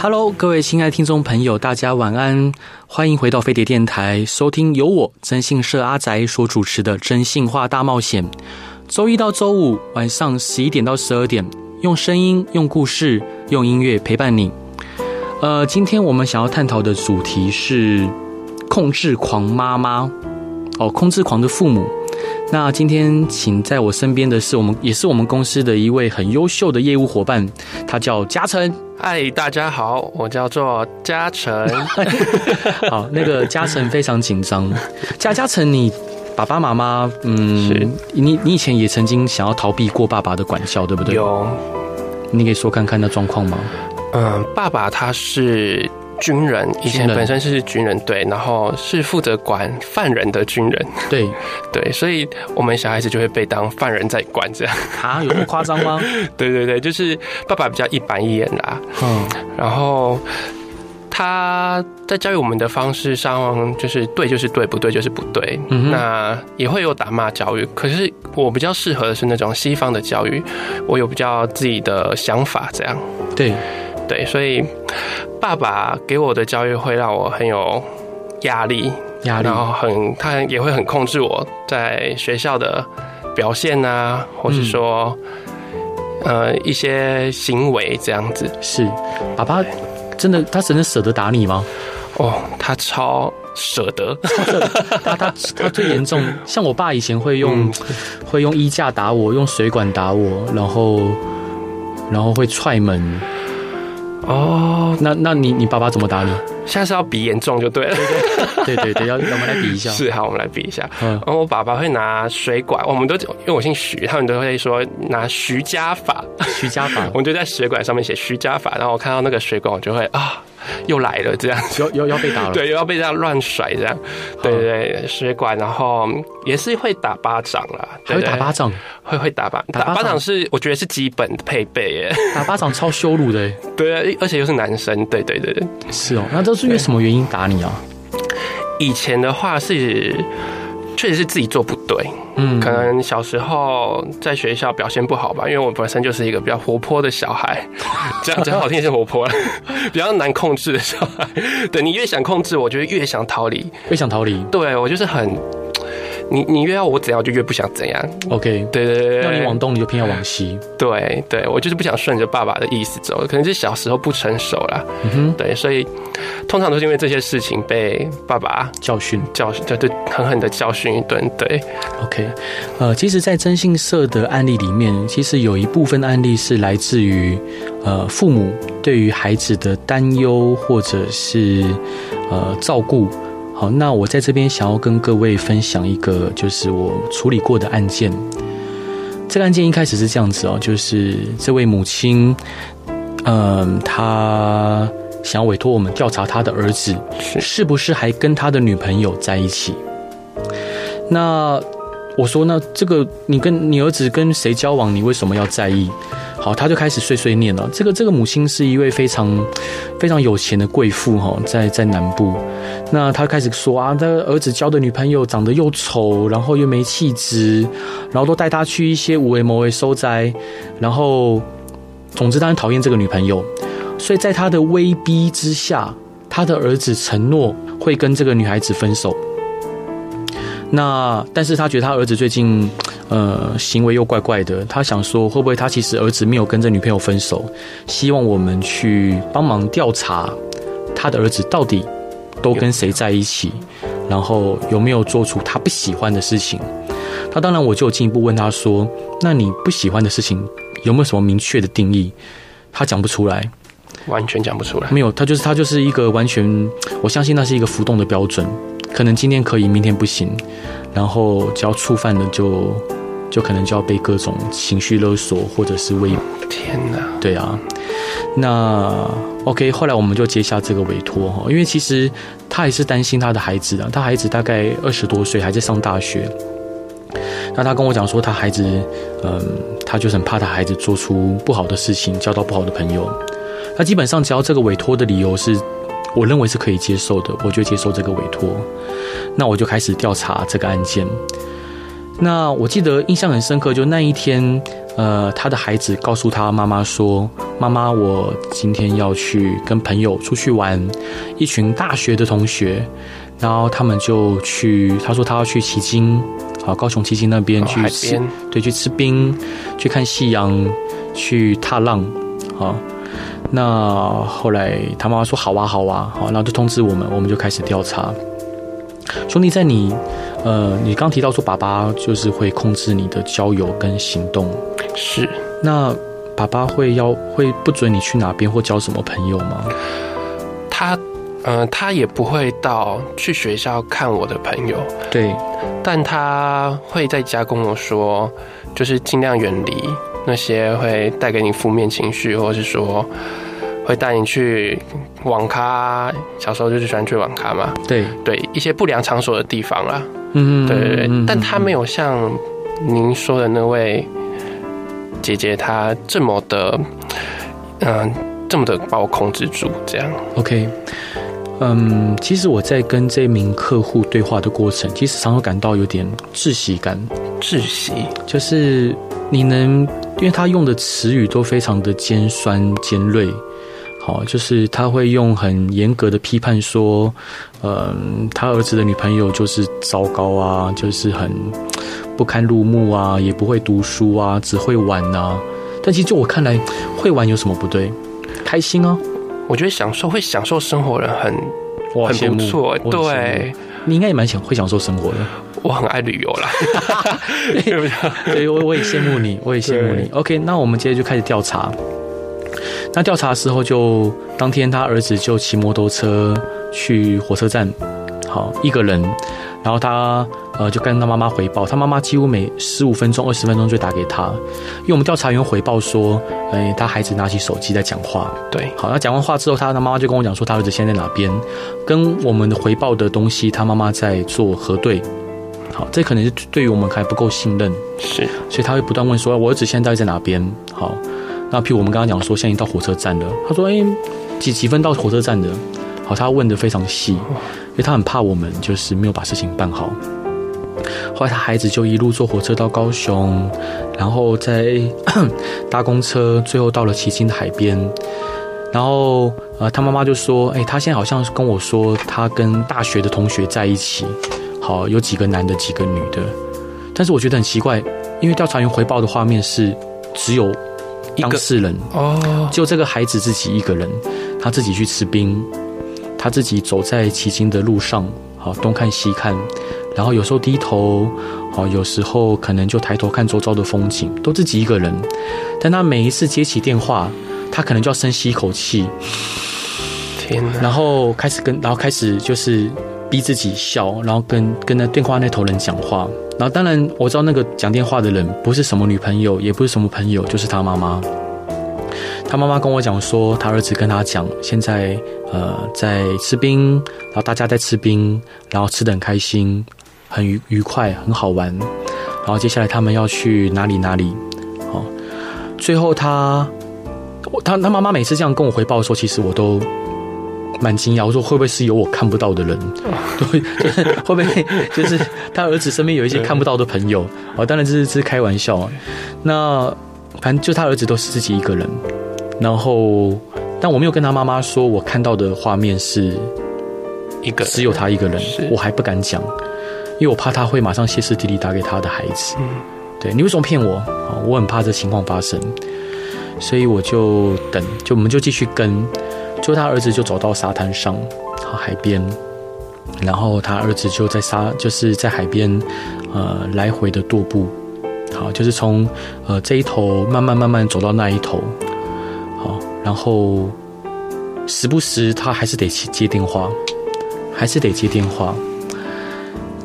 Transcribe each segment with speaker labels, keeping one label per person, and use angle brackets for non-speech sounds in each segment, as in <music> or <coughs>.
Speaker 1: Hello，各位亲爱的听众朋友，大家晚安！欢迎回到飞碟电台，收听由我征信社阿宅所主持的《征信话大冒险》。周一到周五晚上十一点到十二点，用声音、用故事、用音乐陪伴你。呃，今天我们想要探讨的主题是控制狂妈妈哦，控制狂的父母。那今天请在我身边的是我们，也是我们公司的一位很优秀的业务伙伴，他叫嘉诚。
Speaker 2: 嗨，大家好，我叫做嘉诚。<laughs>
Speaker 1: 好，那个嘉诚非常紧张。<laughs> 嘉嘉诚，你爸爸妈妈，嗯，是你你以前也曾经想要逃避过爸爸的管教，对不对？
Speaker 2: 有。
Speaker 1: 你可以说看看那状况吗？
Speaker 2: 嗯，爸爸他是。军人以前本身是军人，对，然后是负责管犯人的军人，
Speaker 1: 对。<laughs>
Speaker 2: 对，所以我们小孩子就会被当犯人在管，这样。
Speaker 1: 啊？有那么夸张吗？<laughs>
Speaker 2: 对对对，就是爸爸比较一板一眼啦，嗯，然后他在教育我们的方式上，就是对就是对，不对就是不对，嗯，那也会有打骂教育，可是我比较适合的是那种西方的教育，我有比较自己的想法，这样。
Speaker 1: 对。
Speaker 2: 对，所以爸爸给我的教育会让我很有压力，
Speaker 1: 压力，
Speaker 2: 然后很他也会很控制我在学校的表现啊，或是说、嗯、呃一些行为这样子。
Speaker 1: 是，爸爸真的他真的舍得打你吗？
Speaker 2: 哦，他超舍得，<laughs>
Speaker 1: 他他他最严重，像我爸以前会用、嗯、会用衣架打我，用水管打我，然后然后会踹门。哦，那那你你爸爸怎么打你？
Speaker 2: 现在是要比严重就对了，<laughs>
Speaker 1: 对对对，要我们来比一下。<laughs>
Speaker 2: 是，好，我们来比一下。嗯，然后我爸爸会拿水管，我们都因为我姓徐，他们都会说拿徐家法，
Speaker 1: 徐家法，<laughs>
Speaker 2: 我们就在水管上面写徐家法，然后我看到那个水管，我就会啊。又来了，这样
Speaker 1: 又又要被打了，<laughs>
Speaker 2: 对，又要被这样乱甩，这样，对对对，水管，然后也是会打巴掌啦，
Speaker 1: 还会打巴掌，
Speaker 2: 会会打巴。打巴掌？是我觉得是基本的配备耶，
Speaker 1: 打巴掌超羞辱的，<laughs>
Speaker 2: 对，而且又是男生，对对对对，
Speaker 1: 是哦，那都是因为什么原因打你啊？
Speaker 2: 以前的话是。确实是自己做不对，嗯，可能小时候在学校表现不好吧，因为我本身就是一个比较活泼的小孩，<laughs> 这样讲好听是活泼，<laughs> 比较难控制的小孩。对，你越想控制，我就越想逃离，
Speaker 1: 越想逃离。
Speaker 2: 对，我就是很。你你越要我怎样，我就越不想怎样。
Speaker 1: OK，
Speaker 2: 对对对，
Speaker 1: 要你往东，你就偏要往西。
Speaker 2: 对对，我就是不想顺着爸爸的意思走，可能是小时候不成熟啦。嗯哼，对，所以通常都是因为这些事情被爸爸
Speaker 1: 教训，
Speaker 2: 教训，对对，狠狠的教训一顿。对
Speaker 1: ，OK，呃，其实，在征信社的案例里面，其实有一部分案例是来自于呃父母对于孩子的担忧或者是呃照顾。好，那我在这边想要跟各位分享一个，就是我处理过的案件。这个案件一开始是这样子哦，就是这位母亲，嗯，她想要委托我们调查她的儿子是不是还跟他的女朋友在一起。那我说，那这个你跟你儿子跟谁交往，你为什么要在意？好，他就开始碎碎念了。这个这个母亲是一位非常非常有钱的贵妇哈，在在南部。那他开始说啊，他儿子交的女朋友长得又丑，然后又没气质，然后都带他去一些有的没的所在，然后总之他很讨厌这个女朋友，所以在他的威逼之下，他的儿子承诺会跟这个女孩子分手。那但是他觉得他儿子最近。呃，行为又怪怪的。他想说，会不会他其实儿子没有跟这女朋友分手？希望我们去帮忙调查他的儿子到底都跟谁在一起，然后有没有做出他不喜欢的事情。他当然，我就进一步问他说：“那你不喜欢的事情有没有什么明确的定义？”他讲不出来，
Speaker 2: 完全讲不出来。
Speaker 1: 没有，他就是他就是一个完全，我相信那是一个浮动的标准，可能今天可以，明天不行，然后只要触犯了就。就可能就要被各种情绪勒索，或者是威。
Speaker 2: 天哪！
Speaker 1: 对啊，那 OK，后来我们就接下这个委托哈，因为其实他也是担心他的孩子啊，他孩子大概二十多岁，还在上大学。那他跟我讲说，他孩子，嗯，他就是很怕他孩子做出不好的事情，交到不好的朋友。那基本上只要这个委托的理由是，我认为是可以接受的，我就接受这个委托。那我就开始调查这个案件。那我记得印象很深刻，就那一天，呃，他的孩子告诉他妈妈说：“妈妈，我今天要去跟朋友出去玩，一群大学的同学，然后他们就去，他说他要去旗津，啊，高雄旗津那边去吃，对，去吃冰，去看夕阳，去踏浪，啊，那后来他妈妈说好啊，好啊，好，然后就通知我们，我们就开始调查。兄弟，在你。”呃，你刚提到说爸爸就是会控制你的交友跟行动，
Speaker 2: 是。
Speaker 1: 那爸爸会要会不准你去哪边或交什么朋友吗？
Speaker 2: 他，呃，他也不会到去学校看我的朋友，
Speaker 1: 对。
Speaker 2: 但他会在家跟我说，就是尽量远离那些会带给你负面情绪，或是说会带你去网咖。小时候就是喜欢去网咖嘛，
Speaker 1: 对
Speaker 2: 对，一些不良场所的地方啊。
Speaker 1: 嗯，
Speaker 2: 对对对，但他没有像您说的那位姐姐，她这么的，嗯，这么的把我控制住，这样。
Speaker 1: OK，嗯，其实我在跟这名客户对话的过程，其实常常感到有点窒息感。
Speaker 2: 窒息，
Speaker 1: 就是你能，因为他用的词语都非常的尖酸尖锐。好，就是他会用很严格的批判说，嗯，他儿子的女朋友就是糟糕啊，就是很不堪入目啊，也不会读书啊，只会玩啊。但其实就我看来，会玩有什么不对？开心啊！
Speaker 2: 我觉得享受会享受生活的人很很不错。对，
Speaker 1: 你应该也蛮想会享受生活的。
Speaker 2: 我很爱旅游啦，<laughs> 对不对？
Speaker 1: 对，我我也羡慕你，我也羡慕你。OK，那我们接着就开始调查。那调查的时候，就当天他儿子就骑摩托车去火车站，好一个人，然后他呃就跟他妈妈回报，他妈妈几乎每十五分钟、二十分钟就打给他，因为我们调查员回报说，哎，他孩子拿起手机在讲话，
Speaker 2: 对，
Speaker 1: 好，那讲完话之后，他的妈妈就跟我讲说，他儿子现在在哪边，跟我们的回报的东西，他妈妈在做核对，好，这可能是对于我们还不够信任，
Speaker 2: 是，
Speaker 1: 所以他会不断问说，我儿子现在在哪边？好。那譬如我们刚刚讲说，现在已经到火车站了。他说：“哎，几几分到火车站的？”好，他问的非常细，因为他很怕我们就是没有把事情办好。后来他孩子就一路坐火车到高雄，然后再 <coughs> 搭公车，最后到了旗津的海边。然后呃，他妈妈就说：“哎，他现在好像是跟我说，他跟大学的同学在一起，好，有几个男的，几个女的。但是我觉得很奇怪，因为调查员回报的画面是只有。”当事人哦，就这个孩子自己一个人，他自己去吃冰，他自己走在骑行的路上，好东看西看，然后有时候低头，好有时候可能就抬头看周遭的风景，都自己一个人。但他每一次接起电话，他可能就要深吸一口气，
Speaker 2: 天哪，
Speaker 1: 然后开始跟，然后开始就是逼自己笑，然后跟跟那电话那头人讲话。然后，当然我知道那个讲电话的人不是什么女朋友，也不是什么朋友，就是他妈妈。他妈妈跟我讲说，他儿子跟他讲，现在呃在吃冰，然后大家在吃冰，然后吃得很开心，很愉愉快，很好玩。然后接下来他们要去哪里哪里？好，最后他他他妈妈每次这样跟我回报的时候，其实我都。蛮惊讶，我说会不会是有我看不到的人？对，<laughs> 就是会不会就是他儿子身边有一些看不到的朋友？哦，当然这是这是开玩笑。那反正就他儿子都是自己一个人，然后但我没有跟他妈妈说我看到的画面是一个只有他一个人，我还不敢讲，因为我怕他会马上歇斯底里打给他的孩子。对，你为什么骗我？我很怕这情况发生，所以我就等，就我们就继续跟。就他儿子就走到沙滩上，海边，然后他儿子就在沙就是在海边，呃，来回的踱步，好，就是从呃这一头慢慢慢慢走到那一头，好，然后时不时他还是得去接电话，还是得接电话。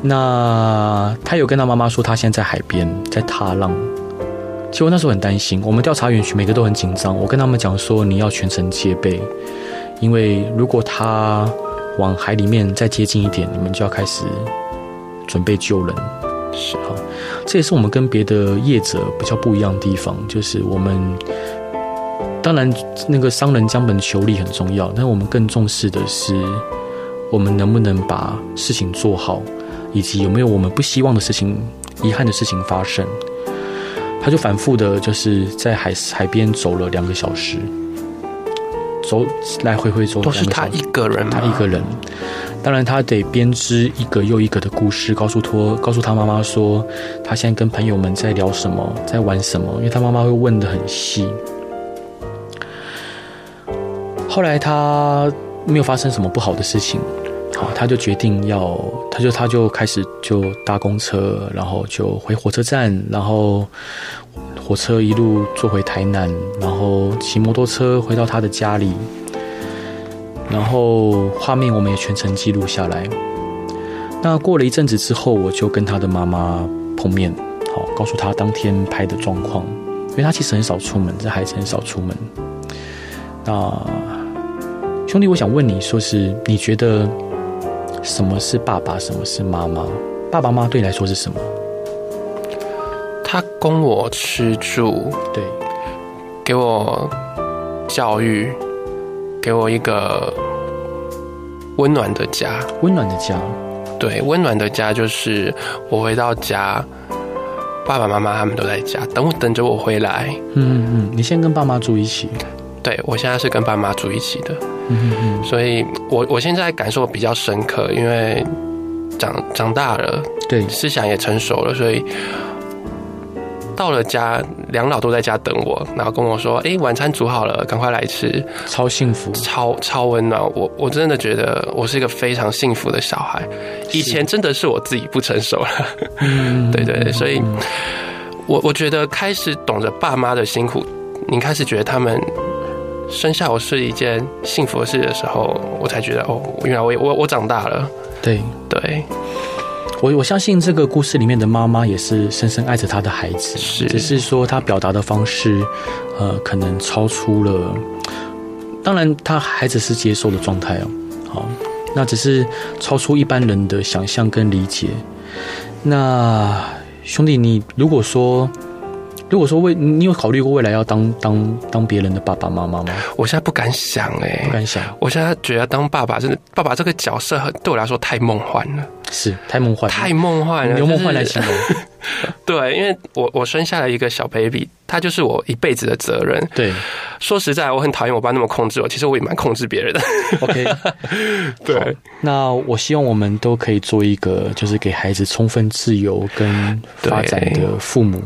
Speaker 1: 那他有跟他妈妈说他现在在海边在踏浪，结果那时候很担心，我们调查员每个都很紧张。我跟他们讲说，你要全程戒备，因为如果他往海里面再接近一点，你们就要开始准备救人。是哈，这也是我们跟别的业者比较不一样的地方，就是我们当然那个商人将本求利很重要，但我们更重视的是我们能不能把事情做好，以及有没有我们不希望的事情、遗憾的事情发生。他就反复的，就是在海海边走了两个小时，走来回回走，
Speaker 2: 都是他一个人，
Speaker 1: 他一个人。当然，他得编织一个又一个的故事，告诉托，告诉他妈妈说，他现在跟朋友们在聊什么，在玩什么，因为他妈妈会问的很细。后来他没有发生什么不好的事情，好，他就决定要，他就他就开始就搭公车，然后就回火车站，然后火车一路坐回台南，然后骑摩托车回到他的家里。然后画面我们也全程记录下来。那过了一阵子之后，我就跟他的妈妈碰面，好，告诉他当天拍的状况，因为他其实很少出门，这孩子很少出门。那兄弟，我想问你说是，你觉得什么是爸爸，什么是妈妈？爸爸妈妈对你来说是什么？
Speaker 2: 他供我吃住，
Speaker 1: 对，
Speaker 2: 给我教育。给我一个温暖的家，
Speaker 1: 温暖的家，
Speaker 2: 对，温暖的家就是我回到家，爸爸妈妈他们都在家，等我等着我回来。
Speaker 1: 嗯嗯，你现在跟爸妈住一起？
Speaker 2: 对，我现在是跟爸妈住一起的。
Speaker 1: 嗯嗯，
Speaker 2: 所以我我现在感受比较深刻，因为长长大了，
Speaker 1: 对，
Speaker 2: 思想也成熟了，所以。到了家，两老都在家等我，然后跟我说：“哎，晚餐煮好了，赶快来吃。”
Speaker 1: 超幸福，
Speaker 2: 超超温暖。我我真的觉得我是一个非常幸福的小孩。以前真的是我自己不成熟了，嗯，对对对，所以，我我觉得开始懂得爸妈的辛苦，你开始觉得他们生下我是一件幸福的事的时候，我才觉得哦，原来我我我长大了。
Speaker 1: 对
Speaker 2: 对。
Speaker 1: 我我相信这个故事里面的妈妈也是深深爱着她的孩子，是，只是说她表达的方式，呃，可能超出了，当然她孩子是接受的状态哦，好，那只是超出一般人的想象跟理解。那兄弟，你如果说。如果说未，你有考虑过未来要当当当别人的爸爸妈妈吗？
Speaker 2: 我现在不敢想哎，
Speaker 1: 不敢想。
Speaker 2: 我现在觉得当爸爸真的，爸爸这个角色对我来说太梦幻了，
Speaker 1: 是太梦幻，
Speaker 2: 太梦幻了，
Speaker 1: 用梦幻来形容。<laughs> <laughs>
Speaker 2: 对，因为我我生下了一个小 baby，他就是我一辈子的责任。
Speaker 1: 对，
Speaker 2: 说实在，我很讨厌我爸那么控制我，其实我也蛮控制别人的。
Speaker 1: OK，<laughs> 对。那我希望我们都可以做一个，就是给孩子充分自由跟发展的父母。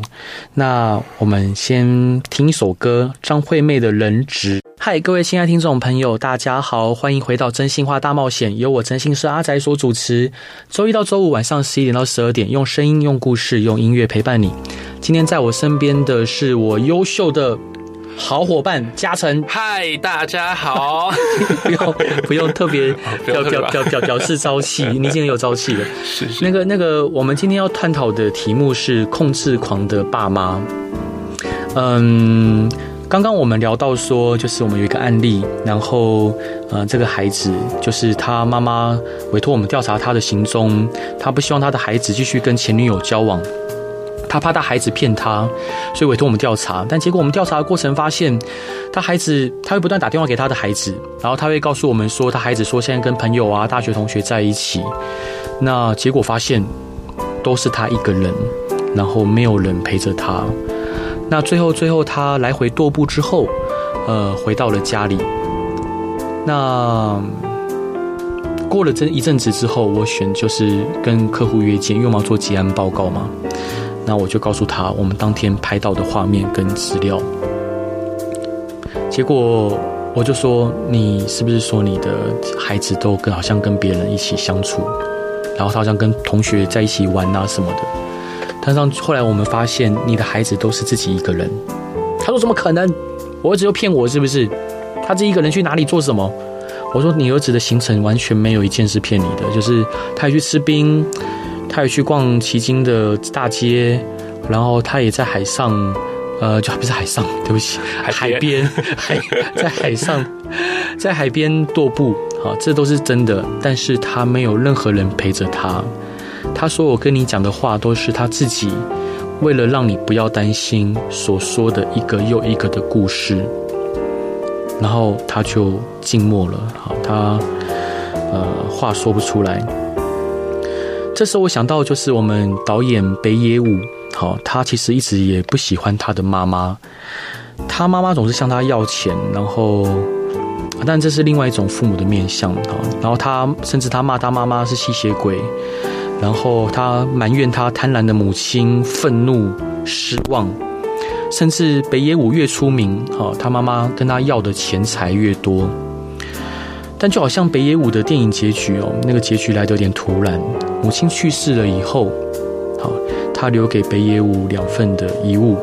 Speaker 1: 那我们先听一首歌，张惠妹的《人质》。嗨，各位亲爱听众朋友，大家好，欢迎回到真心话大冒险，由我真心社阿宅所主持。周一到周五晚上十一点到十二点，用声音、用故事、用音乐陪伴你。今天在我身边的是我优秀的好伙伴嘉诚。
Speaker 2: 嗨，大家好，<laughs>
Speaker 1: 不用不用特别表表表表表示朝气，<laughs> 你已经很有朝气了。
Speaker 2: 是是。
Speaker 1: 那个那个，我们今天要探讨的题目是控制狂的爸妈。嗯。刚刚我们聊到说，就是我们有一个案例，然后，呃，这个孩子就是他妈妈委托我们调查他的行踪，他不希望他的孩子继续跟前女友交往，他怕他孩子骗他，所以委托我们调查。但结果我们调查的过程发现，他孩子他会不断打电话给他的孩子，然后他会告诉我们说，他孩子说现在跟朋友啊、大学同学在一起，那结果发现都是他一个人，然后没有人陪着他。那最后，最后他来回踱步之后，呃，回到了家里。那过了这一阵子之后，我选就是跟客户约见，因为我们要做结案报告嘛。那我就告诉他我们当天拍到的画面跟资料。结果我就说：“你是不是说你的孩子都跟好像跟别人一起相处，然后他好像跟同学在一起玩啊什么的？”但是后来我们发现，你的孩子都是自己一个人。他说：“怎么可能？我儿子又骗我是不是？他自己一个人去哪里做什么？”我说：“你儿子的行程完全没有一件是骗你的，就是他也去吃冰，他也去逛旗津的大街，然后他也在海上，呃，就不是海上，<laughs> 对不起，海边，海在海上，在海边踱步，好，这都是真的。但是他没有任何人陪着他。他说：“我跟你讲的话都是他自己为了让你不要担心所说的一个又一个的故事。”然后他就静默了。好，他呃话说不出来。这时候我想到就是我们导演北野武。好，他其实一直也不喜欢他的妈妈，他妈妈总是向他要钱，然后，但这是另外一种父母的面相。哈，然后他甚至他骂他妈妈是吸血鬼，然后他埋怨他贪婪的母亲，愤怒、失望，甚至北野武越出名，哈，他妈妈跟他要的钱财越多。但就好像北野武的电影结局哦，那个结局来得有点突然，母亲去世了以后，好。他留给北野武两份的遗物，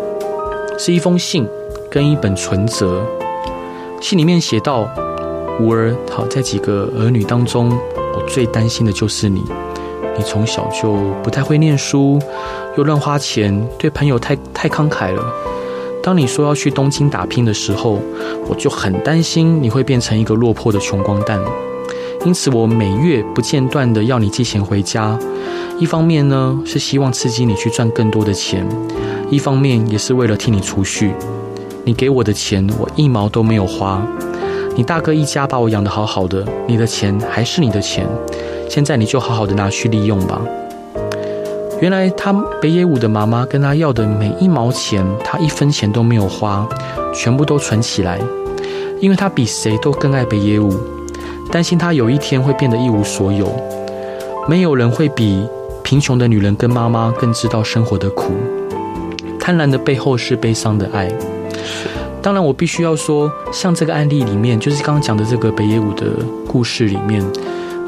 Speaker 1: 是一封信跟一本存折。信里面写道：“吾儿，好，在几个儿女当中，我最担心的就是你。你从小就不太会念书，又乱花钱，对朋友太太慷慨了。当你说要去东京打拼的时候，我就很担心你会变成一个落魄的穷光蛋。因此，我每月不间断地要你寄钱回家。”一方面呢，是希望刺激你去赚更多的钱；一方面也是为了替你储蓄。你给我的钱，我一毛都没有花。你大哥一家把我养得好好的，你的钱还是你的钱。现在你就好好的拿去利用吧。原来他北野武的妈妈跟他要的每一毛钱，他一分钱都没有花，全部都存起来，因为他比谁都更爱北野武，担心他有一天会变得一无所有。没有人会比。贫穷的女人跟妈妈更知道生活的苦，贪婪的背后是悲伤的爱。当然，我必须要说，像这个案例里面，就是刚刚讲的这个北野武的故事里面，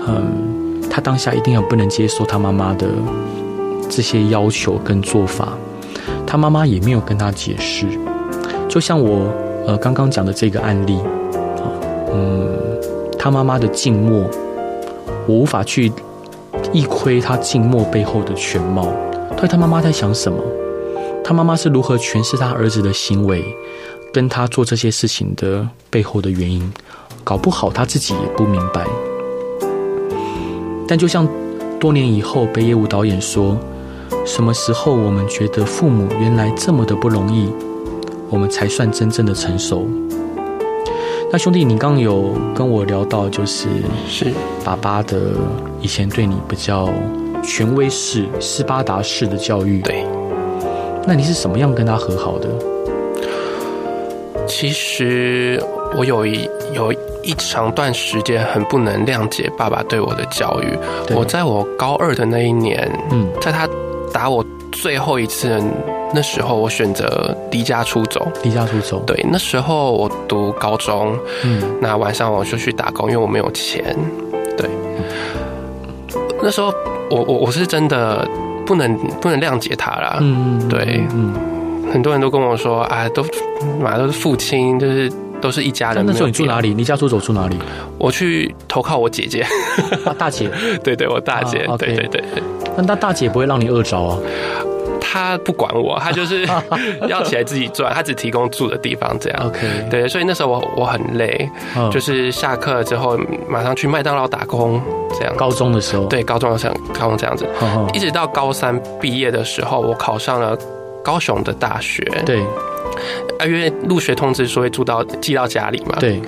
Speaker 1: 嗯，他当下一定要不能接受他妈妈的这些要求跟做法，他妈妈也没有跟他解释。就像我呃刚刚讲的这个案例，嗯，他妈妈的静默，我无法去。一窥他静默背后的全貌，到底他妈妈在想什么？他妈妈是如何诠释他儿子的行为，跟他做这些事情的背后的原因？搞不好他自己也不明白。但就像多年以后，北野武导演说：“什么时候我们觉得父母原来这么的不容易，我们才算真正的成熟？”那兄弟，你刚刚有跟我聊到，就是是爸爸的以前对你比较权威式、斯巴达式的教育。
Speaker 2: 对，
Speaker 1: 那你是什么样跟他和好的？
Speaker 2: 其实我有一有一长段时间很不能谅解爸爸对我的教育。我在我高二的那一年，嗯，在他打我最后一次。那时候我选择离家出走，
Speaker 1: 离家出走。
Speaker 2: 对，那时候我读高中，嗯，那晚上我就去打工，因为我没有钱。对，那时候我我我是真的不能不能谅解他啦。嗯，对，嗯，很多人都跟我说，啊，都马上都是父亲，就是都是一家人。那时候
Speaker 1: 你住哪里？离家出走住哪里？
Speaker 2: 我去投靠我姐姐，
Speaker 1: 大姐。<laughs>
Speaker 2: 对对，我大姐。对对对对。
Speaker 1: 但他大姐不会让你饿着啊？
Speaker 2: 他不管我，他就是 <laughs> 要起来自己赚，他只提供住的地方这样。
Speaker 1: OK，
Speaker 2: 对，所以那时候我我很累，就是下课之后马上去麦当劳打工这样。
Speaker 1: 高中的时候，
Speaker 2: 对，高中的时候，高中这样子，一直到高三毕业的时候，我考上了高雄的大学。
Speaker 1: 对，
Speaker 2: 啊，因为入学通知书会住到寄到家里嘛。
Speaker 1: 对。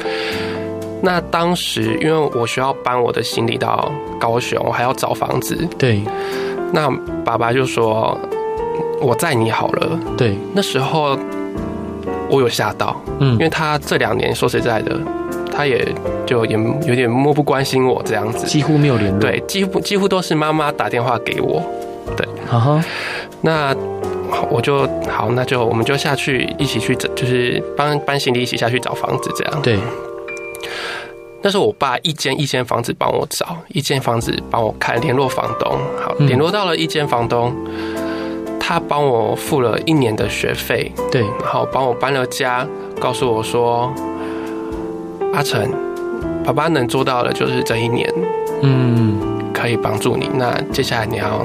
Speaker 2: 那当时因为我需要搬我的行李到高雄，我还要找房子。
Speaker 1: 对。
Speaker 2: 那爸爸就说。我载你好了。
Speaker 1: 对，
Speaker 2: 那时候我有吓到，嗯，因为他这两年说实在的，他也就也有点漠不关心我这样子，
Speaker 1: 几乎没有联络。
Speaker 2: 对，几乎几乎都是妈妈打电话给我。对，
Speaker 1: 哈哈。
Speaker 2: 那我就好，那就我们就下去一起去找，就是搬搬行李一起下去找房子这样。
Speaker 1: 对。
Speaker 2: 那时候我爸一间一间房子帮我找，一间房子帮我看，联络房东。好，联络到了一间房东。他帮我付了一年的学费，
Speaker 1: 对，
Speaker 2: 然后帮我搬了家，告诉我说：“阿成，爸爸能做到的就是这一年，嗯，可以帮助你。那接下来你要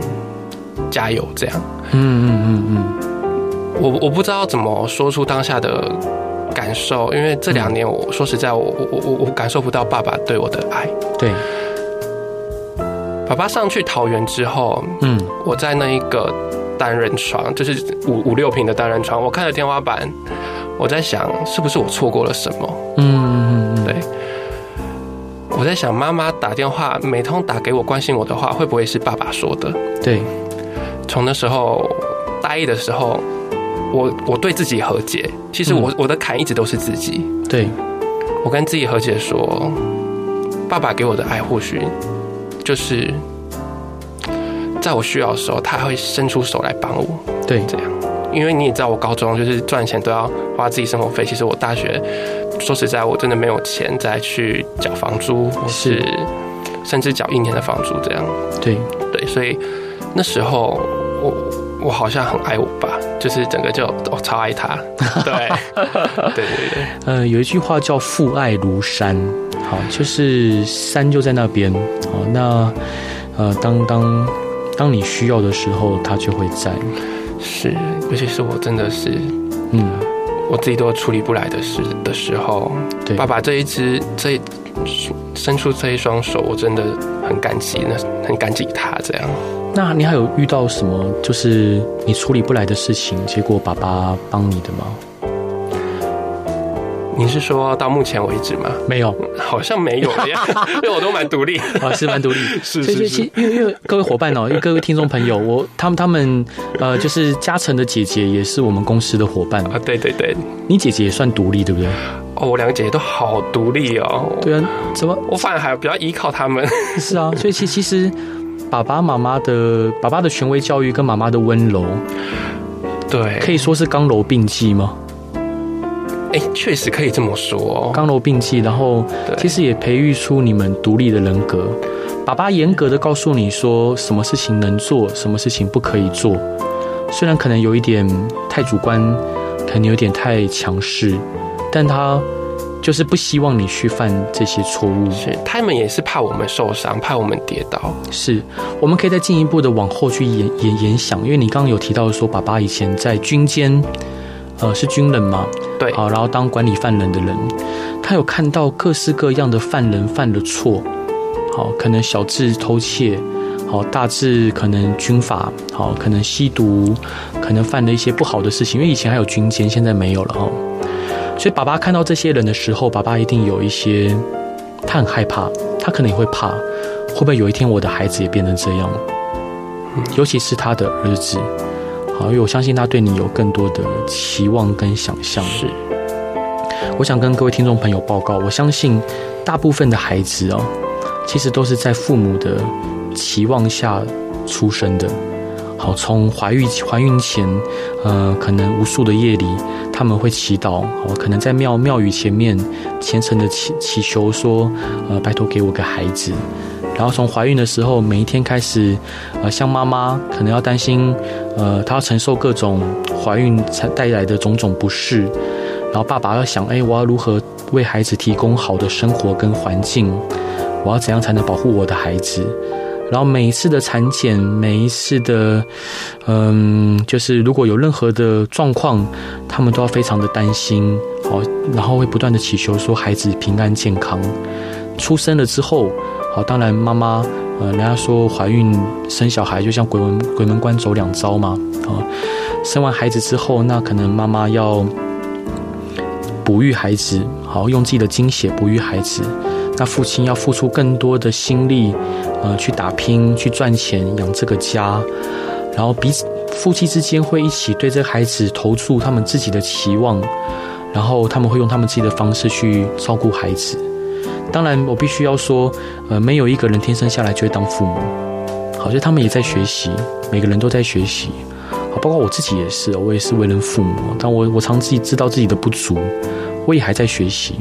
Speaker 2: 加油，这样，
Speaker 1: 嗯嗯嗯嗯。
Speaker 2: 我我不知道怎么说出当下的感受，因为这两年我说实在，我我我我感受不到爸爸对我的爱。
Speaker 1: 对，
Speaker 2: 爸爸上去桃园之后，嗯，我在那一个单人床，就是五五六平的单人床，我看着天花板，我在想是不是我错过了什么？嗯嗯嗯，对。我在想，妈妈打电话每通打给我关心我的话，会不会是爸爸说的？
Speaker 1: 对。
Speaker 2: 从那时候大一的时候，我我对自己和解。其实我、嗯、我的坎一直都是自己。
Speaker 1: 对。
Speaker 2: 我跟自己和解说，爸爸给我的爱或许就是在我需要的时候，他会伸出手来帮我。
Speaker 1: 对，
Speaker 2: 这样。因为你也知道，我高中就是赚钱都要花自己生活费。其实我大学。说实在，我真的没有钱再去缴房租，或是甚至缴一年的房租这样。
Speaker 1: 对
Speaker 2: 对，所以那时候我我好像很爱我爸，就是整个就我超爱他。<laughs> 对对对对。
Speaker 1: 呃，有一句话叫“父爱如山”，好，就是山就在那边。好，那呃，当当当你需要的时候，他就会在。
Speaker 2: 是，尤其是我真的是，嗯。我自己都处理不来的事的时候，对爸爸这一只这一伸出这一双手，我真的很感激，那很感激他这样。
Speaker 1: 那你还有遇到什么就是你处理不来的事情，结果爸爸帮你的吗？
Speaker 2: 你是说到目前为止吗？
Speaker 1: 没有，
Speaker 2: 好像没有呀，<laughs> 因为我都蛮独立
Speaker 1: 啊，是蛮独立，<laughs>
Speaker 2: 是是是，
Speaker 1: 因为因为各位伙伴哦，因 <laughs> 为各位听众朋友，我他们他们呃，就是嘉诚的姐姐也是我们公司的伙伴
Speaker 2: 啊，对对对，
Speaker 1: 你姐姐也算独立对不对？
Speaker 2: 哦，我两个姐姐都好独立哦，
Speaker 1: 对啊，怎么
Speaker 2: 我反而还比较依靠他们？
Speaker 1: 是啊，所以其其实爸爸妈妈的爸爸的权威教育跟妈妈的温柔，
Speaker 2: 对，
Speaker 1: 可以说是刚柔并济吗？
Speaker 2: 哎，确实可以这么说，
Speaker 1: 刚柔并济，然后其实也培育出你们独立的人格。爸爸严格的告诉你说，什么事情能做，什么事情不可以做。虽然可能有一点太主观，可能有点太强势，但他就是不希望你去犯这些错误。
Speaker 2: 是，他们也是怕我们受伤，怕我们跌倒。
Speaker 1: 是，我们可以再进一步的往后去延延延想，因为你刚刚有提到说，爸爸以前在军间。呃，是军人吗？
Speaker 2: 对，
Speaker 1: 好，然后当管理犯人的人，他有看到各式各样的犯人犯了错，好，可能小至偷窃，好，大至可能军法，好，可能吸毒，可能犯了一些不好的事情，因为以前还有军监，现在没有了哈。所以爸爸看到这些人的时候，爸爸一定有一些，他很害怕，他可能也会怕，会不会有一天我的孩子也变成这样？尤其是他的儿子。好，因为我相信他对你有更多的期望跟想象。
Speaker 2: 是，
Speaker 1: 我想跟各位听众朋友报告，我相信大部分的孩子哦，其实都是在父母的期望下出生的。好，从怀孕怀孕前，呃，可能无数的夜里，他们会祈祷，可能在庙庙宇前面虔诚的祈祈求说，呃，拜托给我个孩子。然后从怀孕的时候，每一天开始，呃，像妈妈可能要担心，呃，她要承受各种怀孕才带来的种种不适，然后爸爸要想，哎，我要如何为孩子提供好的生活跟环境？我要怎样才能保护我的孩子？然后每一次的产检，每一次的，嗯，就是如果有任何的状况，他们都要非常的担心，好，然后会不断的祈求说孩子平安健康。出生了之后。好，当然妈妈，呃，人家说怀孕生小孩就像鬼门鬼门关走两遭嘛，啊，生完孩子之后，那可能妈妈要哺育孩子，好，用自己的精血哺育孩子，那父亲要付出更多的心力，呃，去打拼去赚钱养这个家，然后彼此夫妻之间会一起对这个孩子投注他们自己的期望，然后他们会用他们自己的方式去照顾孩子。当然，我必须要说，呃，没有一个人天生下来就会当父母。好，所以他们也在学习，每个人都在学习。好，包括我自己也是，我也是为人父母。但我我常自己知道自己的不足，我也还在学习。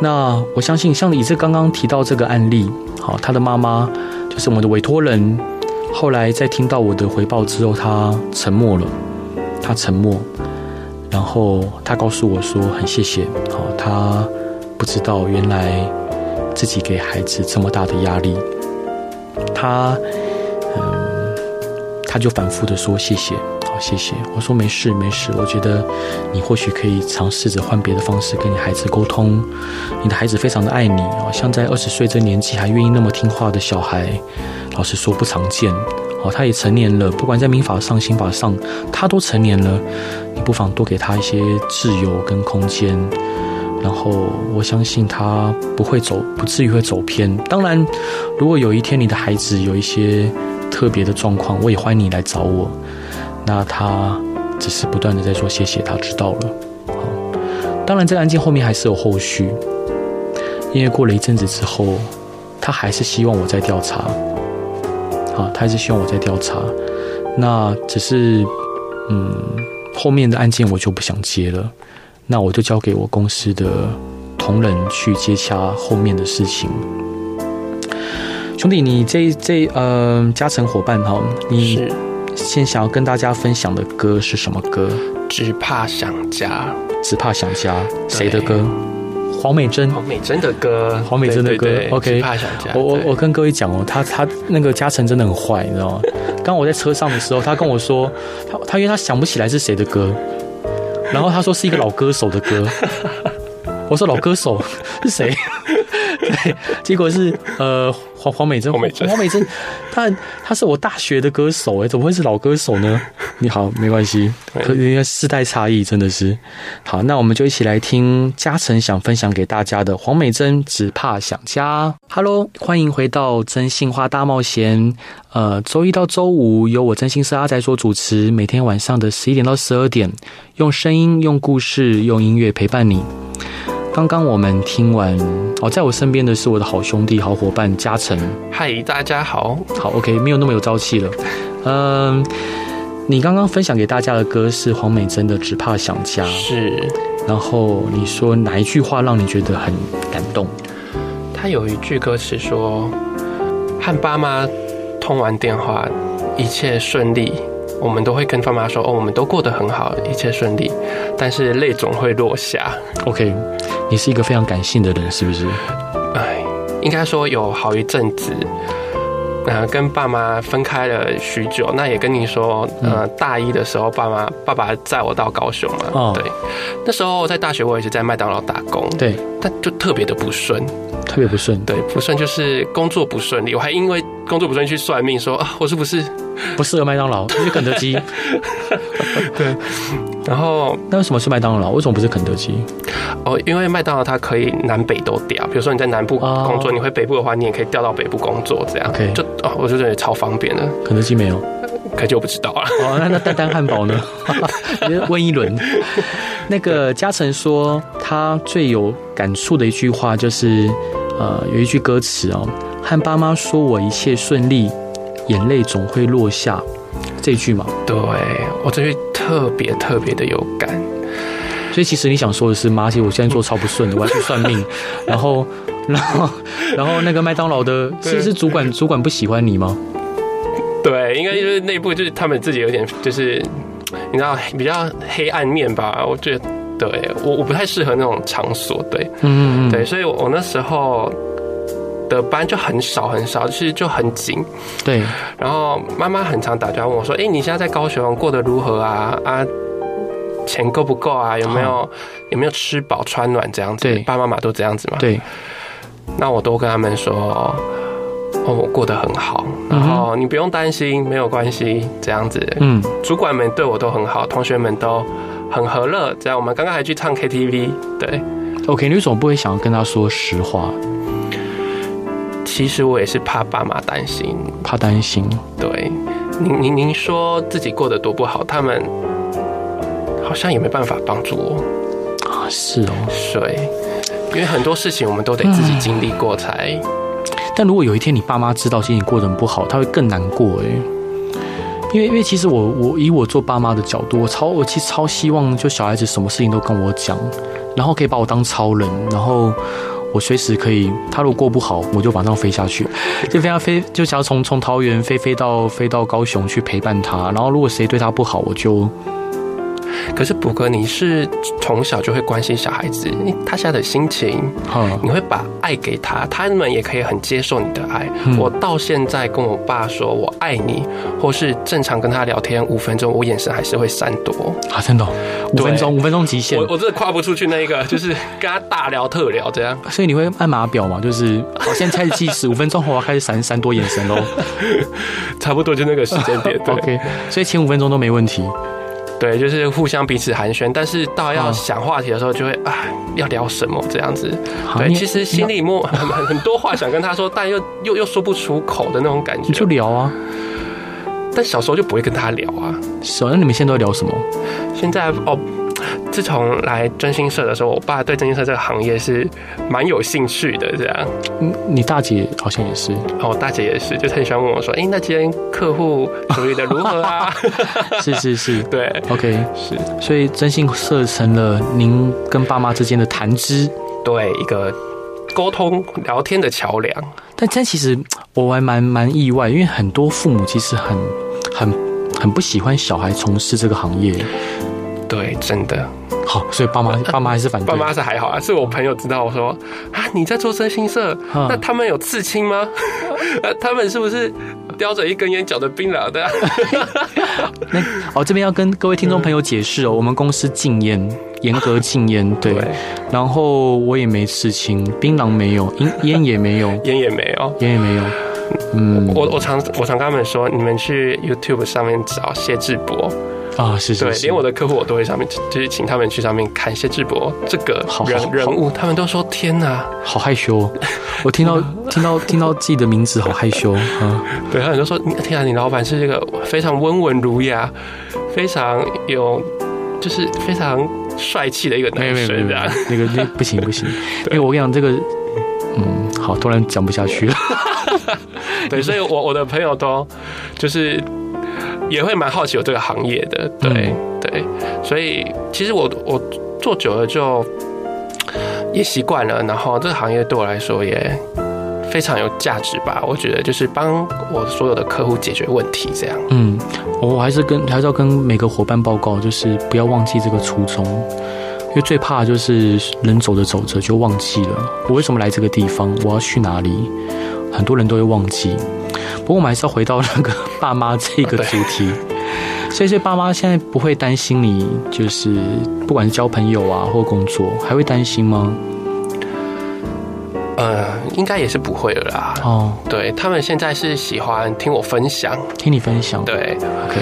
Speaker 1: 那我相信，像你这刚刚提到这个案例，好，他的妈妈就是我们的委托人。后来在听到我的回报之后，他沉默了，他沉默，然后他告诉我说很谢谢。好，他。不知道原来自己给孩子这么大的压力，他嗯，他就反复的说谢谢，好，谢谢。我说没事没事，我觉得你或许可以尝试着换别的方式跟你孩子沟通。你的孩子非常的爱你啊，像在二十岁这年纪还愿意那么听话的小孩，老实说不常见。哦，他也成年了，不管在民法上、刑法上，他都成年了。你不妨多给他一些自由跟空间，然后我相信他不会走，不至于会走偏。当然，如果有一天你的孩子有一些特别的状况，我也欢迎你来找我。那他只是不断的在说谢谢，他知道了。好，当然这个案件后面还是有后续，因为过了一阵子之后，他还是希望我再调查。啊，他还是希望我在调查，那只是，嗯，后面的案件我就不想接了，那我就交给我公司的同仁去接洽后面的事情。兄弟，你这这呃，加成伙伴哈，你先想要跟大家分享的歌是什么歌？
Speaker 2: 只怕想家，
Speaker 1: 只怕想家，谁的歌？黄美珍，
Speaker 2: 黄美珍的歌，
Speaker 1: 黄美珍的歌，OK。
Speaker 2: 怕想家，
Speaker 1: 我我我跟各位讲哦，他他那个嘉诚真的很坏，你知道吗？<laughs> 刚我在车上的时候，他跟我说，他他因为他想不起来是谁的歌，然后他说是一个老歌手的歌，<laughs> 我说老歌手 <laughs> 是谁？对，结果是呃黄黄美珍，黄美珍，黄美珍，他他是我大学的歌手哎，怎么会是老歌手呢？你好，没关系，可因为世代差异真的是好，那我们就一起来听嘉诚想分享给大家的黄美珍只怕想家。Hello，欢迎回到真心话大冒险。呃，周一到周五由我真心是阿仔所主持，每天晚上的十一点到十二点，用声音、用故事、用音乐陪伴你。刚刚我们听完哦，在我身边的是我的好兄弟、好伙伴嘉诚。
Speaker 2: 嗨，大家好，
Speaker 1: 好，OK，没有那么有朝气了。嗯，你刚刚分享给大家的歌是黄美珍的《只怕想家》，
Speaker 2: 是。
Speaker 1: 然后你说哪一句话让你觉得很感动？
Speaker 2: 他有一句歌词说：“和爸妈通完电话，一切顺利。”我们都会跟爸妈说：“哦，我们都过得很好，一切顺利。”但是泪总会落下。
Speaker 1: OK，你是一个非常感性的人，是不是？
Speaker 2: 哎，应该说有好一阵子。呃，跟爸妈分开了许久，那也跟你说，呃，大一的时候，爸妈爸爸载我到高雄嘛，哦，对，那时候在大学，我也是在麦当劳打工，
Speaker 1: 对，
Speaker 2: 但就特别的不顺，
Speaker 1: 特别不顺，
Speaker 2: 对，不顺就是工作不顺利，我还因为工作不顺利去算命，说啊，我是不是
Speaker 1: 不适合麦当劳，是肯德基，<laughs>
Speaker 2: 对。然后，
Speaker 1: 那为什么是麦当劳？为什么不是肯德基？
Speaker 2: 哦，因为麦当劳它可以南北都调。比如说你在南部工作，你回北部的话，你也可以调到北部工作，这样。OK，就哦，我就觉得超方便的。
Speaker 1: 肯德基没有，
Speaker 2: 可就不知道了。
Speaker 1: 哦，那那丹丹汉堡呢？<laughs> 问一轮。那个嘉诚说，他最有感触的一句话就是，呃，有一句歌词哦，和爸妈说我一切顺利，眼泪总会落下。这句嘛，
Speaker 2: 对，我这句特别特别的有感，
Speaker 1: 所以其实你想说的是，妈，其实我现在做超不顺的，我要去算命，<laughs> 然后，然后，然后那个麦当劳的，是是主管，主管不喜欢你吗？
Speaker 2: 对，应该就是内部就是他们自己有点就是，你知道比较黑暗面吧？我觉得，对我我不太适合那种场所，对，嗯，对，所以我我那时候。的班就很少很少，其实就很紧。
Speaker 1: 对，
Speaker 2: 然后妈妈很常打电话问我说：“哎，你现在在高雄过得如何啊？啊，钱够不够啊？有没有有没有吃饱穿暖这样子？”对，爸爸妈妈都这样子嘛。
Speaker 1: 对，
Speaker 2: 那我都跟他们说：“哦，我过得很好，然后你不用担心，没有关系，这样子。”嗯，主管们对我都很好，同学们都很和乐。这样，我们刚刚还去唱 KTV。对
Speaker 1: ，OK，你为什么不会想要跟他说实话？
Speaker 2: 其实我也是怕爸妈担心，
Speaker 1: 怕担心。
Speaker 2: 对，您您您说自己过得多不好，他们好像也没办法帮助我
Speaker 1: 啊。是哦，
Speaker 2: 对，因为很多事情我们都得自己经历过才、嗯。
Speaker 1: 但如果有一天你爸妈知道其实你过得很不好，他会更难过哎。因为因为其实我我以我做爸妈的角度，我超我其实超希望就小孩子什么事情都跟我讲，然后可以把我当超人，然后。我随时可以，他如果过不好，我就马上飞下去，就飞要飞，就想要从从桃园飞飞到飞到高雄去陪伴他。然后如果谁对他不好，我就
Speaker 2: 可是卜哥，你是从小就会关心小孩子，他现在的心情，你会把爱给他，他们也可以很接受你的爱。嗯、我到现在跟我爸说我爱你，或是正常跟他聊天五分钟，我眼神还是会闪躲
Speaker 1: 啊，真的，五分钟，五分钟极限，
Speaker 2: 我我真的跨不出去那一个，就是跟他大聊特聊这样。
Speaker 1: 所以你会按码表嘛？就是我，现在开始计时，五分钟后我要开始闪闪躲眼神喽，<laughs>
Speaker 2: 差不多就那个时间点。对
Speaker 1: OK，所以前五分钟都没问题。
Speaker 2: 对，就是互相彼此寒暄，但是到要想话题的时候，就会啊，要聊什么这样子。对，其实心里默很很很多话想跟他说，但又又又说不出口的那种感觉。
Speaker 1: 就聊啊，
Speaker 2: 但小时候就不会跟他聊啊。
Speaker 1: 是啊，那你们现在都聊什么？
Speaker 2: 现在哦。自从来真心社的时候，我爸对真心社这个行业是蛮有兴趣的。这样，
Speaker 1: 嗯，你大姐好像也是
Speaker 2: 哦，大姐也是，就很喜欢问我说：“哎、欸，那今天客户处理的如何啊？”
Speaker 1: 是 <laughs> 是是，<laughs>
Speaker 2: 对
Speaker 1: ，OK，是。所以真心社成了您跟爸妈之间的谈资，
Speaker 2: 对，一个沟通聊天的桥梁。
Speaker 1: 但但其实我还蛮蛮意外，因为很多父母其实很很很不喜欢小孩从事这个行业。
Speaker 2: 对，真的
Speaker 1: 好，所以爸妈爸妈还是反对。
Speaker 2: 爸妈是还好啊，是我朋友知道我说啊，你在做真心社，那他们有刺青吗？<laughs> 他们是不是叼着一根烟，嚼着槟榔的？<laughs>
Speaker 1: 那哦，这边要跟各位听众朋友解释哦，我们公司禁烟，严格禁烟，<laughs> 对。然后我也没刺青，槟榔没有，烟烟也没有，
Speaker 2: 烟也没有，
Speaker 1: 烟也没有。嗯，
Speaker 2: 我我常我常跟他们说，你们去 YouTube 上面找谢智博。
Speaker 1: 啊，是是，是，
Speaker 2: 对，连我的客户我都会上面，就是请他们去上面看谢志博这个人人物，他们都说天哪，
Speaker 1: 好害羞，我听到 <laughs> 听到听到自己的名字好害羞啊，
Speaker 2: 对，他们都说天啊，你老板是这个非常温文儒雅，非常有就是非常帅气的一个男生，这样
Speaker 1: 那个那不行不行，<laughs> 因为我跟你讲这个，嗯，好，突然讲不下去了，<laughs>
Speaker 2: 对，所以我我的朋友都就是。也会蛮好奇有这个行业的，对、嗯、对，所以其实我我做久了就也习惯了，然后这个行业对我来说也非常有价值吧。我觉得就是帮我所有的客户解决问题，这样。
Speaker 1: 嗯，我还是跟还是要跟每个伙伴报告，就是不要忘记这个初衷，因为最怕就是人走着走着就忘记了我为什么来这个地方，我要去哪里，很多人都会忘记。不过我们还是要回到那个爸妈这个主题，所以所以爸妈现在不会担心你，就是不管是交朋友啊或工作，还会担心吗？
Speaker 2: 呃，应该也是不会了啦。哦，对，他们现在是喜欢听我分享，
Speaker 1: 听你分享。
Speaker 2: 对，OK。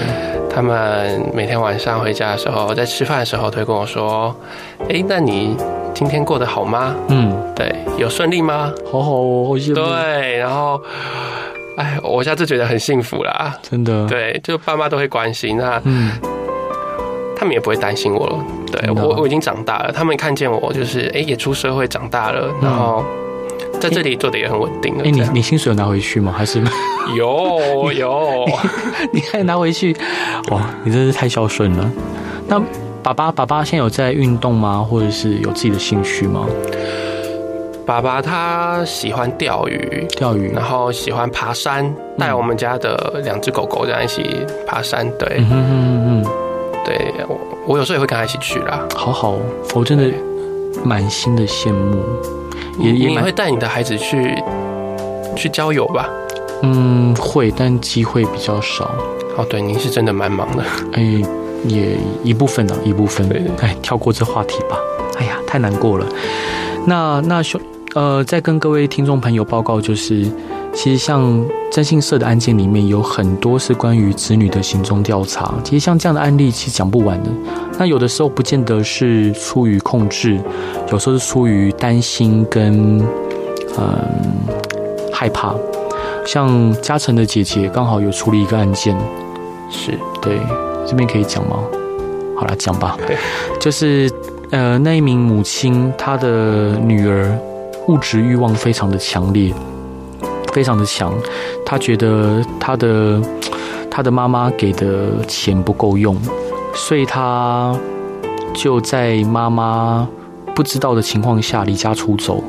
Speaker 2: 他们每天晚上回家的时候，在吃饭的时候，都会跟我说：“哎，那你今天过得好吗？”嗯，对，有顺利吗？
Speaker 1: 好好哦。
Speaker 2: 对，然后。哎，我现在就觉得很幸福啦，
Speaker 1: 真的。
Speaker 2: 对，就爸妈都会关心，那嗯，他们也不会担心我了。对，我我已经长大了，他们看见我就是哎，也出社会长大了，然后在这里做的也很稳定了。
Speaker 1: 哎，你你薪水有拿回去吗？还是
Speaker 2: 有有？<laughs>
Speaker 1: 你还拿回去？哇，你真是太孝顺了。那爸爸爸爸现在有在运动吗？或者是有自己的兴趣吗？
Speaker 2: 爸爸他喜欢钓鱼，
Speaker 1: 钓鱼，
Speaker 2: 然后喜欢爬山，带、嗯、我们家的两只狗狗这样一起爬山。对，
Speaker 1: 嗯嗯嗯，
Speaker 2: 对我我有时候也会跟他一起去啦。
Speaker 1: 好好，我真的满心的羡慕。也也
Speaker 2: 你会带你的孩子去去郊游吧？
Speaker 1: 嗯，会，但机会比较少。
Speaker 2: 哦，对，您是真的蛮忙的。
Speaker 1: 哎，也一部分啊，一部分。对，哎，跳过这话题吧。哎呀，太难过了。那那兄。呃，再跟各位听众朋友报告，就是其实像征信社的案件里面有很多是关于子女的行踪调查。其实像这样的案例，其实讲不完的。那有的时候不见得是出于控制，有时候是出于担心跟嗯害怕。像嘉诚的姐姐刚好有处理一个案件，
Speaker 2: 是
Speaker 1: 对，这边可以讲吗？好了，讲吧。对，就是呃那一名母亲，她的女儿。物质欲望非常的强烈，非常的强。她觉得她的她的妈妈给的钱不够用，所以她就在妈妈不知道的情况下离家出走。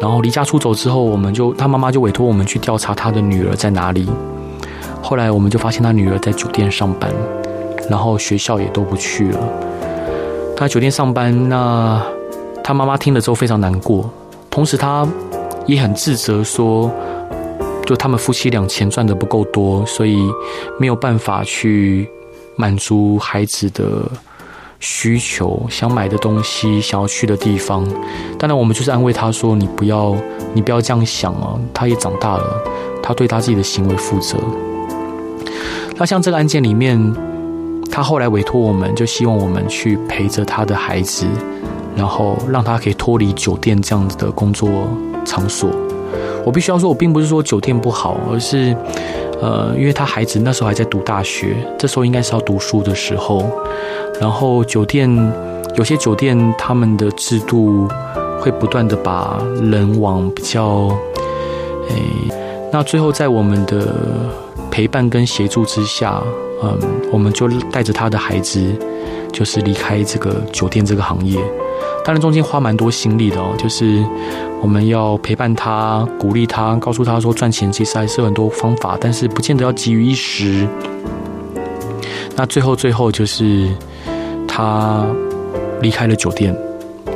Speaker 1: 然后离家出走之后，我们就他妈妈就委托我们去调查他的女儿在哪里。后来我们就发现他女儿在酒店上班，然后学校也都不去了。他在酒店上班，那他妈妈听了之后非常难过，同时他也很自责，说就他们夫妻俩钱赚得不够多，所以没有办法去满足孩子的需求，想买的东西，想要去的地方。当然，我们就是安慰他说：“你不要，你不要这样想啊，他也长大了，他对他自己的行为负责。”那像这个案件里面，他后来委托我们，就希望我们去陪着他的孩子，然后让他可以脱离酒店这样子的工作场所。我必须要说，我并不是说酒店不好，而是，呃，因为他孩子那时候还在读大学，这时候应该是要读书的时候。然后酒店有些酒店他们的制度会不断的把人往比较，诶，那最后在我们的陪伴跟协助之下，嗯，我们就带着他的孩子，就是离开这个酒店这个行业。当然中间花蛮多心力的哦，就是我们要陪伴他，鼓励他，告诉他说赚钱其实还是有很多方法，但是不见得要急于一时。那最后最后就是。他离开了酒店，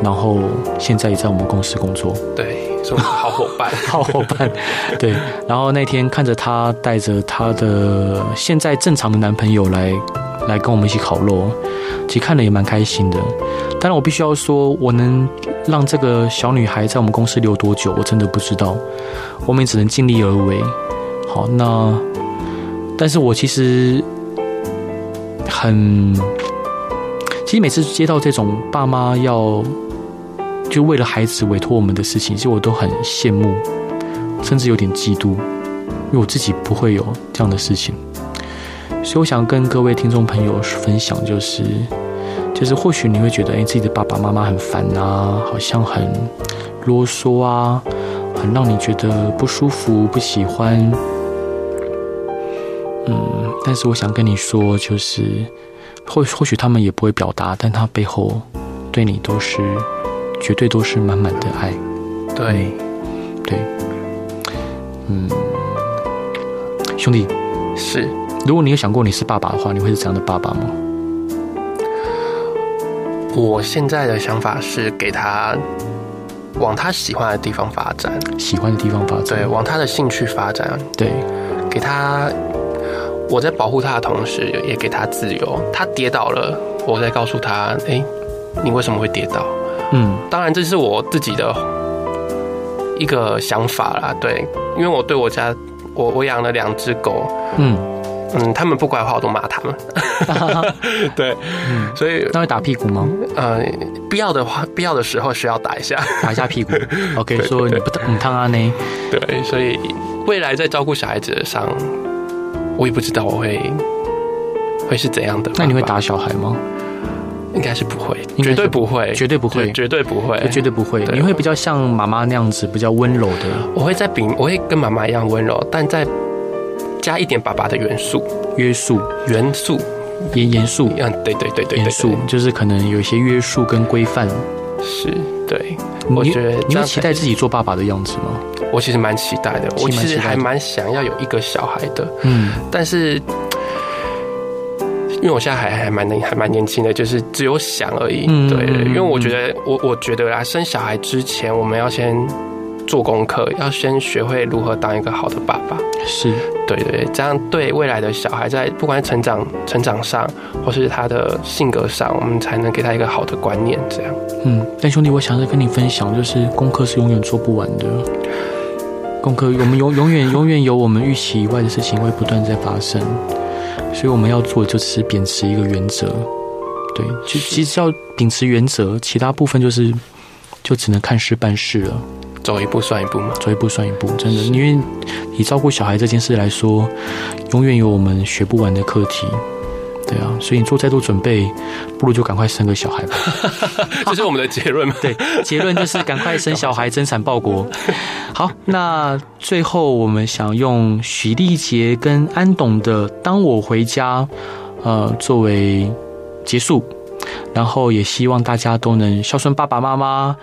Speaker 1: 然后现在也在我们公司工作。
Speaker 2: 对，好伙伴，<laughs>
Speaker 1: 好伙伴。对，然后那天看着她带着她的现在正常的男朋友来来跟我们一起烤肉，其实看了也蛮开心的。当然，我必须要说，我能让这个小女孩在我们公司留多久，我真的不知道。我们也只能尽力而为。好，那但是我其实很。其实每次接到这种爸妈要就为了孩子委托我们的事情，其实我都很羡慕，甚至有点嫉妒，因为我自己不会有这样的事情。所以我想跟各位听众朋友分享，就是就是或许你会觉得，哎，自己的爸爸妈妈很烦啊，好像很啰嗦啊，很让你觉得不舒服、不喜欢。嗯，但是我想跟你说，就是。或或许他们也不会表达，但他背后对你都是绝对都是满满的爱。
Speaker 2: 对，
Speaker 1: 对，嗯，兄弟，
Speaker 2: 是。
Speaker 1: 如果你有想过你是爸爸的话，你会是怎样的爸爸吗？
Speaker 2: 我现在的想法是给他往他喜欢的地方发展，
Speaker 1: 喜欢的地方发展，
Speaker 2: 对，往他的兴趣发展，
Speaker 1: 对，
Speaker 2: 给他。我在保护他的同时，也给他自由。他跌倒了，我再告诉他：“哎，你为什么会跌倒？”嗯，当然这是我自己的一个想法啦。对，因为我对我家，我我养了两只狗。嗯嗯，他们不乖的话，我都骂他们。<laughs> 对，嗯，所以
Speaker 1: 那会打屁股吗？
Speaker 2: 呃，必要的话，必要的时候需要打一下，
Speaker 1: 打一下屁股。<laughs> OK，说你不你烫啊呢？
Speaker 2: 对，所以未来在照顾小孩子上。我也不知道我会会是怎样的。
Speaker 1: 那你会打小孩吗？
Speaker 2: 应该是不会，绝对不会，
Speaker 1: 绝对不会，
Speaker 2: 绝对不会，
Speaker 1: 绝对不会。你会比较像妈妈那样子，比较温柔的。
Speaker 2: 我会在比，我会跟妈妈一样温柔，但再加一点爸爸的元素，
Speaker 1: 约束
Speaker 2: 元素，
Speaker 1: 严严肃。
Speaker 2: 嗯，对对对对，严肃
Speaker 1: 就是可能有一些约束跟规范。
Speaker 2: 是，对。我觉得
Speaker 1: 你会期待自己做爸爸的样子吗？
Speaker 2: 我其实蛮期待的，我其实还蛮想要有一个小孩的，嗯，但是因为我现在还还蛮年还蛮年轻的，就是只有想而已，嗯，对，因为我觉得我我觉得啊，生小孩之前我们要先做功课，要先学会如何当一个好的爸爸，
Speaker 1: 是。
Speaker 2: 对对，这样对未来的小孩在不管成长成长上，或是他的性格上，我们才能给他一个好的观念，这样，
Speaker 1: 嗯，但兄弟，我想着跟你分享，就是功课是永远做不完的。功课，我们永永远永远有我们预期以外的事情会不断在发生，所以我们要做的就是秉持一个原则，对，就其实要秉持原则，其他部分就是就只能看事办事了，
Speaker 2: 走一步算一步嘛，
Speaker 1: 走一步算一步，真的，因为以照顾小孩这件事来说，永远有我们学不完的课题。对啊，所以你做再多准备，不如就赶快生个小孩吧。<laughs>
Speaker 2: 这是我们的结论。<laughs>
Speaker 1: 对，结论就是赶快生小孩，<laughs> 增产报国。好，那最后我们想用许丽杰跟安董的《当我回家》呃作为结束，然后也希望大家都能孝顺爸爸妈妈，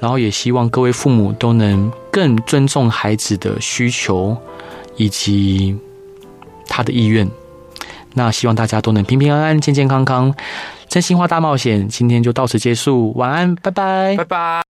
Speaker 1: 然后也希望各位父母都能更尊重孩子的需求以及他的意愿。那希望大家都能平平安安、健健康康。真心话大冒险今天就到此结束，晚安，拜拜，
Speaker 2: 拜拜。